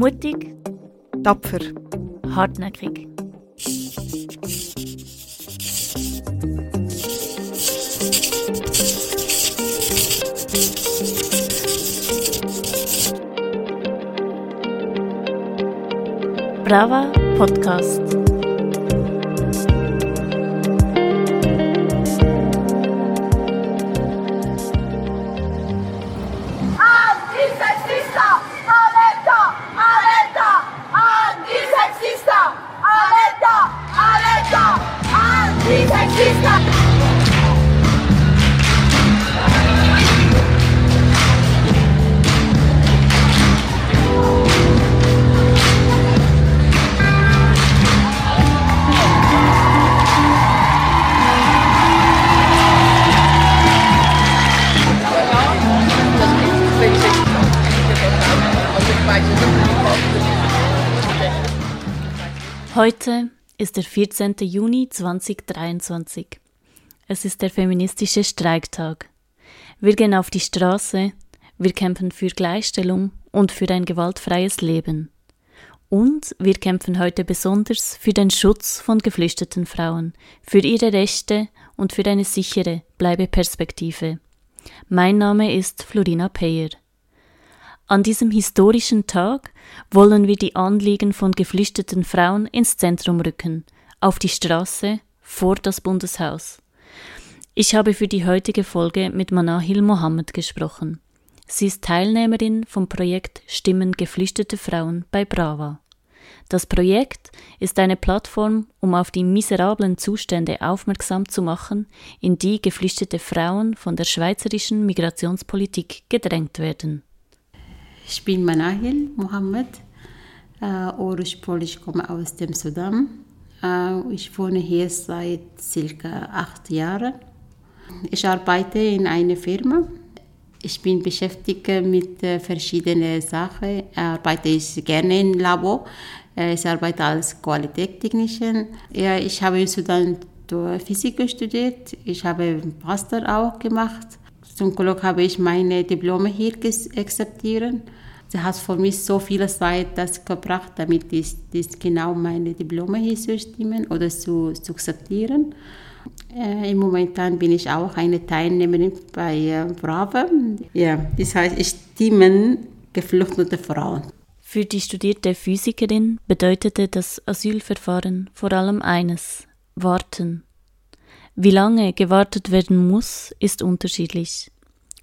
Mutig, tapfer, hartnäckig. Brava Podcast. Heute ist der 14. Juni 2023. Es ist der feministische Streiktag. Wir gehen auf die Straße, wir kämpfen für Gleichstellung und für ein gewaltfreies Leben. Und wir kämpfen heute besonders für den Schutz von geflüchteten Frauen, für ihre Rechte und für eine sichere Bleibeperspektive. Mein Name ist Florina Peyer. An diesem historischen Tag wollen wir die Anliegen von geflüchteten Frauen ins Zentrum rücken, auf die Straße, vor das Bundeshaus. Ich habe für die heutige Folge mit Manahil Mohammed gesprochen. Sie ist Teilnehmerin vom Projekt Stimmen geflüchtete Frauen bei Brava. Das Projekt ist eine Plattform, um auf die miserablen Zustände aufmerksam zu machen, in die geflüchtete Frauen von der schweizerischen Migrationspolitik gedrängt werden. Ich bin Manahil Mohammed. Äh, ursprünglich komme aus dem Sudan. Äh, ich wohne hier seit circa acht Jahren. Ich arbeite in einer Firma. Ich bin beschäftigt mit äh, verschiedenen Sachen. Arbeite ich gerne im Labor. Äh, ich arbeite als Qualitätstechnikerin. Ja, ich habe in Sudan Physik studiert. Ich habe Master auch gemacht. Zum Glück habe ich meine Diplome hier akzeptiert. Sie hat für mich so viel Zeit das gebracht, damit ich das genau meine Diplome hier zu stimmen oder zu, zu akzeptieren. Äh, Im Moment bin ich auch eine Teilnehmerin bei äh, Brava. Ja, das heißt, ich stimme geflüchtete Frauen. Für die studierte Physikerin bedeutete das Asylverfahren vor allem eines, warten. Wie lange gewartet werden muss, ist unterschiedlich.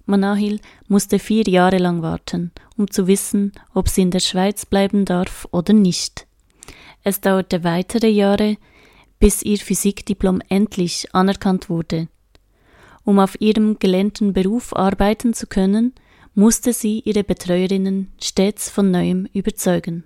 Manahil musste vier Jahre lang warten, um zu wissen, ob sie in der Schweiz bleiben darf oder nicht. Es dauerte weitere Jahre, bis ihr Physikdiplom endlich anerkannt wurde. Um auf ihrem gelernten Beruf arbeiten zu können, musste sie ihre Betreuerinnen stets von neuem überzeugen.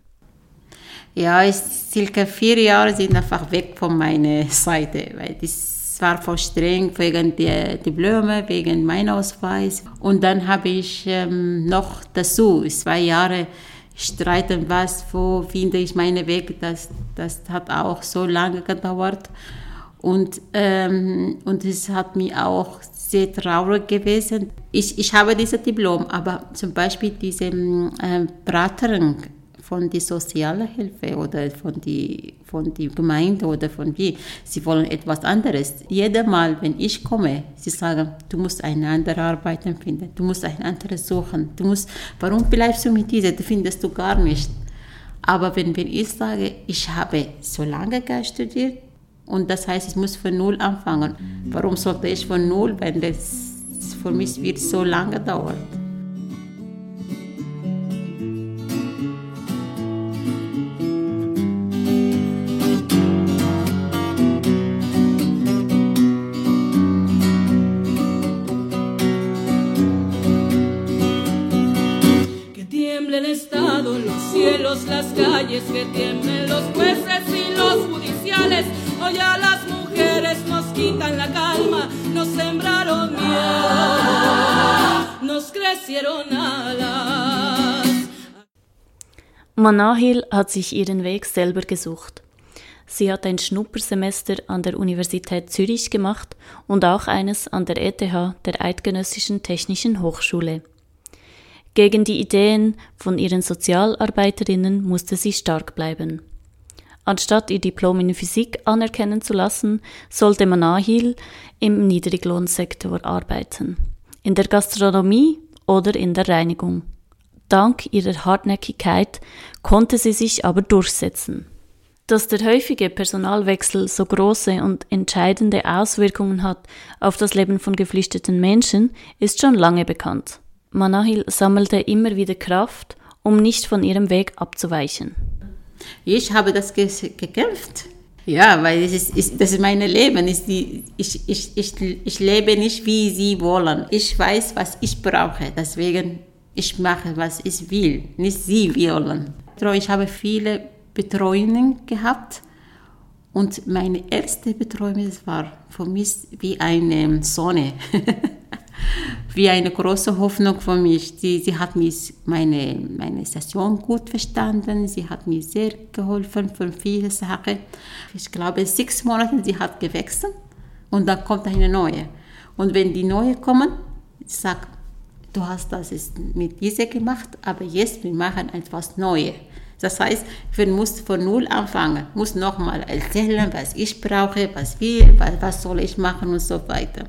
Ja, circa vier Jahre sind einfach weg von meiner Seite, weil das war voll streng wegen der Diplome, wegen meinem Ausweis. Und dann habe ich ähm, noch dazu zwei Jahre streiten, was, wo finde ich meinen Weg. Das, das hat auch so lange gedauert. Und, ähm, und es hat mir auch sehr traurig gewesen. Ich, ich habe dieses Diplom, aber zum Beispiel diese äh, Beraterin von der Sozialhilfe oder von die, von die Gemeinde oder von wie. Sie wollen etwas anderes. Jedes Mal, wenn ich komme, sie sagen, du musst eine andere Arbeit finden, du musst eine andere suchen, du musst, warum bleibst du mit dieser, das findest du gar nicht. Aber wenn, wenn ich sage, ich habe so lange studiert und das heißt, ich muss von Null anfangen, warum sollte ich von Null, wenn das für mich wird so lange dauert? Manahil hat sich ihren Weg selber gesucht. Sie hat ein Schnuppersemester an der Universität Zürich gemacht und auch eines an der ETH, der Eidgenössischen Technischen Hochschule. Gegen die Ideen von ihren Sozialarbeiterinnen musste sie stark bleiben. Anstatt ihr Diplom in Physik anerkennen zu lassen, sollte Manahil im Niedriglohnsektor arbeiten. In der Gastronomie oder in der Reinigung. Dank ihrer Hartnäckigkeit konnte sie sich aber durchsetzen. Dass der häufige Personalwechsel so große und entscheidende Auswirkungen hat auf das Leben von geflüchteten Menschen, ist schon lange bekannt. Manahil sammelte immer wieder Kraft, um nicht von ihrem Weg abzuweichen. Ich habe das ge gekämpft. Ja, weil es ist, ist, das ist mein Leben. Ist die, ich, ich, ich, ich lebe nicht, wie sie wollen. Ich weiß, was ich brauche. Deswegen ich mache, was ich will, nicht sie wollen. Ich habe viele Betreuungen gehabt und meine erste Betreuung war für mich wie eine Sonne. wie eine große Hoffnung für mich. Sie, sie hat mich meine, meine Station gut verstanden, sie hat mir sehr geholfen für viele Sachen. Ich glaube, sechs Monate sie hat gewechselt und dann kommt eine neue. Und wenn die neue kommen, ich sage, du hast das mit dieser gemacht, aber jetzt wir machen etwas Neues. Das heißt, wir müssen von Null anfangen, muss nochmal erzählen, was ich brauche, was will, was, was soll ich machen und so weiter.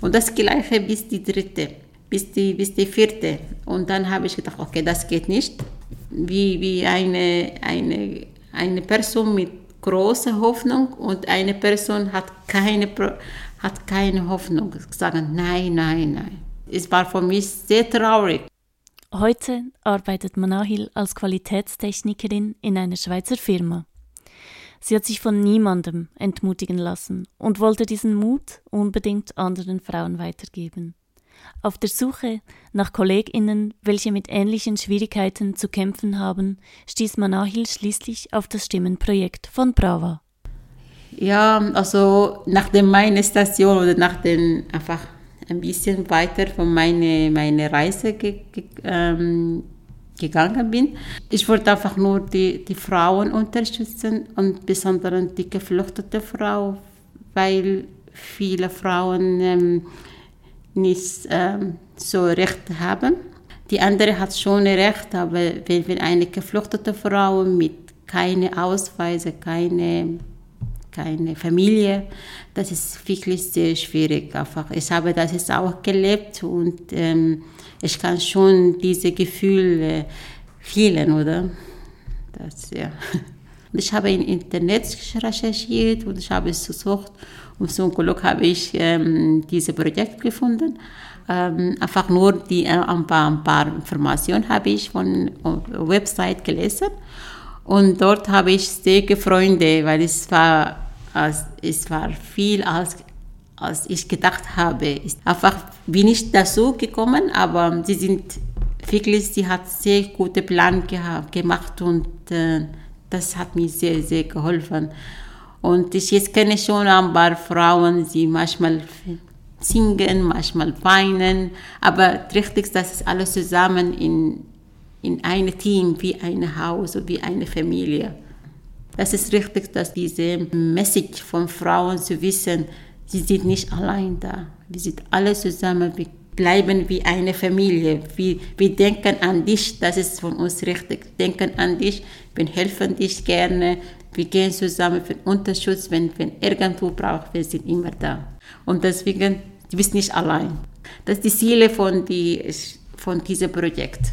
Und das Gleiche bis die dritte, bis die, bis die vierte. Und dann habe ich gedacht, okay, das geht nicht. Wie, wie eine, eine, eine Person mit großer Hoffnung und eine Person hat keine, hat keine Hoffnung. Sagen, nein, nein, nein. Es war für mich sehr traurig. Heute arbeitet Manahil als Qualitätstechnikerin in einer Schweizer Firma. Sie hat sich von niemandem entmutigen lassen und wollte diesen Mut unbedingt anderen Frauen weitergeben. Auf der Suche nach KollegInnen, welche mit ähnlichen Schwierigkeiten zu kämpfen haben, stieß Manahil schließlich auf das Stimmenprojekt von Brava. Ja, also nach der meine Station oder nach den einfach ein bisschen weiter von meiner meine Reise ge, ge, ähm, gegangen bin. Ich wollte einfach nur die, die Frauen unterstützen und besonders die geflüchtete Frau, weil viele Frauen ähm, nicht ähm, so Recht haben. Die andere hat schon Recht, aber wenn, wenn eine geflüchtete Frau mit keine Ausweise, keine keine Familie. Das ist wirklich sehr schwierig. Einfach. Ich habe das jetzt auch gelebt und ähm, ich kann schon diese Gefühle fühlen, oder? Das, ja. Und ich habe im Internet recherchiert und ich habe es gesucht und zum Glück habe ich ähm, dieses Projekt gefunden. Ähm, einfach nur die, äh, ein, paar, ein paar Informationen habe ich von der Website gelesen und dort habe ich sehr Freunde, weil es war, es war viel als, als ich gedacht habe. Einfach bin ich dazu gekommen, aber sie sind wirklich, sie hat sehr gute Plan gehabt, gemacht und äh, das hat mir sehr, sehr geholfen. Und ich jetzt kenne schon ein paar Frauen, die manchmal singen, manchmal weinen, aber richtig, das ist alles zusammen in in einem Team, wie ein Haus, wie eine Familie. Das ist richtig, dass diese Message von Frauen zu wissen, sie sind nicht allein da. Wir sind alle zusammen, wir bleiben wie eine Familie. Wir, wir denken an dich, das ist von uns richtig. Wir denken an dich, wir helfen dich gerne. Wir gehen zusammen für Unterschutz, wenn, wenn irgendwo braucht, wir sind immer da. Und deswegen, du bist nicht allein. Das ist die Ziele von, die, von diesem Projekt.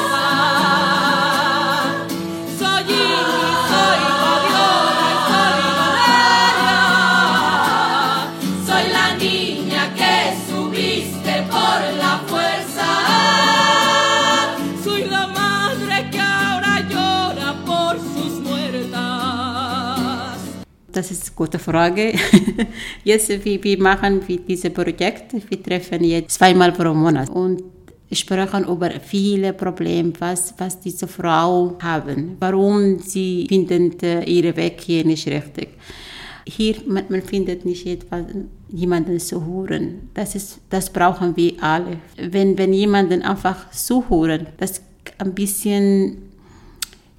Das ist eine gute Frage. Jetzt, wie wir machen wir dieses Projekt, wir treffen jetzt zweimal pro Monat und sprechen über viele Probleme, was, was diese Frauen haben, warum sie finden äh, ihren Weg hier nicht richtig. Hier, man, man findet nicht etwas, jemanden zu hören. Das, ist, das brauchen wir alle. Wenn, wenn jemanden einfach zuhören, das ein bisschen,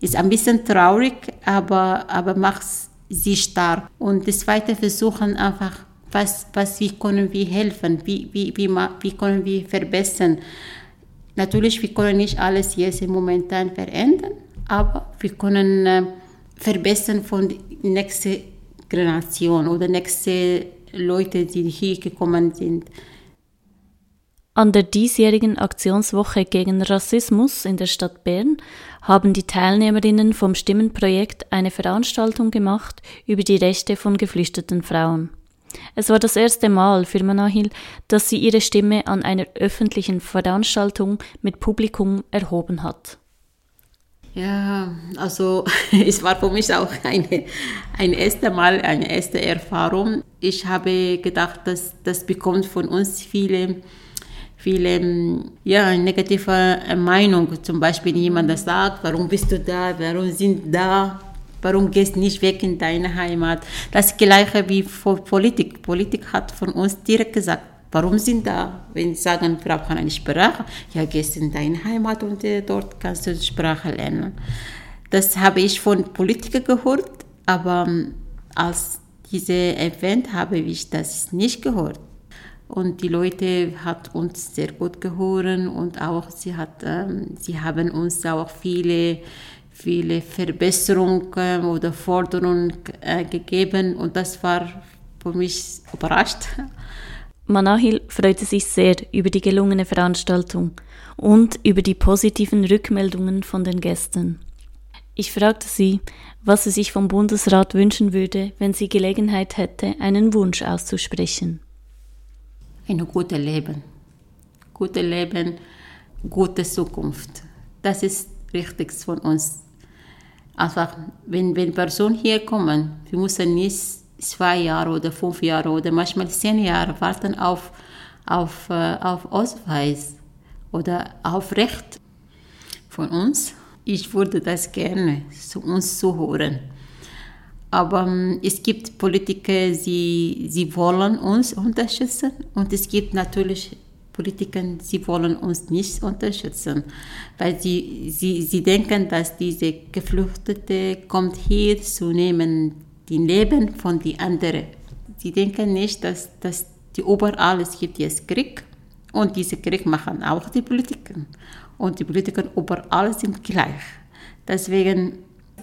ist ein bisschen traurig, aber, aber macht sie stark. Und das zweite versuchen einfach, was, was, wie können wir helfen, wie, wie, wie, wie können wir verbessern. Natürlich, wir können nicht alles jetzt momentan verändern, aber wir können äh, verbessern von der nächsten Generation oder nächste Leute, die hier gekommen sind. An der diesjährigen Aktionswoche gegen Rassismus in der Stadt Bern haben die Teilnehmerinnen vom Stimmenprojekt eine Veranstaltung gemacht über die Rechte von geflüchteten Frauen. Es war das erste Mal für Manahil, dass sie ihre Stimme an einer öffentlichen Veranstaltung mit Publikum erhoben hat. Ja, also es war für mich auch eine, ein erstes Mal, eine erste Erfahrung. Ich habe gedacht, dass das bekommt von uns viele, viele ja, negative Meinungen. Zum Beispiel jemand sagt, warum bist du da, warum sind da, warum gehst du nicht weg in deine Heimat. Das gleiche wie Politik. Politik hat von uns direkt gesagt, Warum sind da, wenn sie sagen, wir brauchen eine Sprache? Ja, gehst in deine Heimat und äh, dort kannst du die Sprache lernen. Das habe ich von Politikern gehört, aber ähm, als diese Event habe ich das nicht gehört. Und die Leute hat uns sehr gut gehört und auch sie, hat, ähm, sie haben uns auch viele, viele Verbesserungen oder Forderungen äh, gegeben und das war für mich überrascht. Manahil freute sich sehr über die gelungene Veranstaltung und über die positiven Rückmeldungen von den Gästen. Ich fragte sie, was sie sich vom Bundesrat wünschen würde, wenn sie Gelegenheit hätte, einen Wunsch auszusprechen. Ein gutes Leben. Gutes Leben, gute Zukunft. Das ist wichtig von uns. Einfach, wenn, wenn Personen hier kommen, wir müssen nicht zwei Jahre oder fünf Jahre oder manchmal zehn Jahre warten auf, auf, äh, auf Ausweis oder auf Recht von uns. Ich würde das gerne zu uns zuhören. Aber ähm, es gibt Politiker, sie, sie wollen uns unterstützen und es gibt natürlich Politiker, sie wollen uns nicht unterstützen, weil sie, sie, sie denken, dass diese Geflüchtete kommt hier zu nehmen die Leben von den anderen. Sie denken nicht, dass, dass die überall es gibt jetzt Krieg und diese Krieg machen auch die Politiker. Und die Politiker überall sind gleich. Deswegen,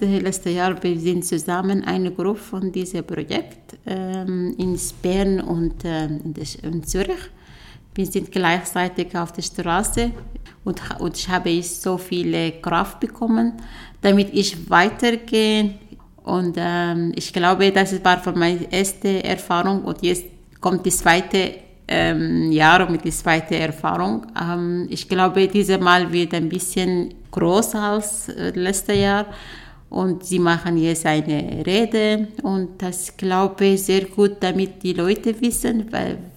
letztes Jahr, wir sind zusammen eine Gruppe von diesem Projekt ähm, in Bern und äh, in, Zürich. Wir sind gleichzeitig auf der Straße und, und ich habe so viele Kraft bekommen, damit ich weitergehe und ähm, ich glaube, das war für meine erste Erfahrung und jetzt kommt die zweite ähm, Jahr mit der zweiten Erfahrung. Ähm, ich glaube, dieses Mal wird ein bisschen größer als äh, letztes Jahr und sie machen jetzt eine Rede und das glaube ich sehr gut, damit die Leute wissen,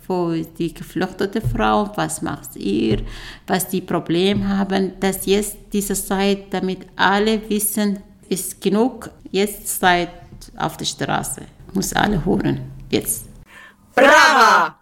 wo die geflüchtete Frau, was macht ihr, was die Probleme haben, dass jetzt diese Zeit, damit alle wissen, ist genug. Jetzt seid auf der Straße. Muss alle hören. Jetzt. Brava!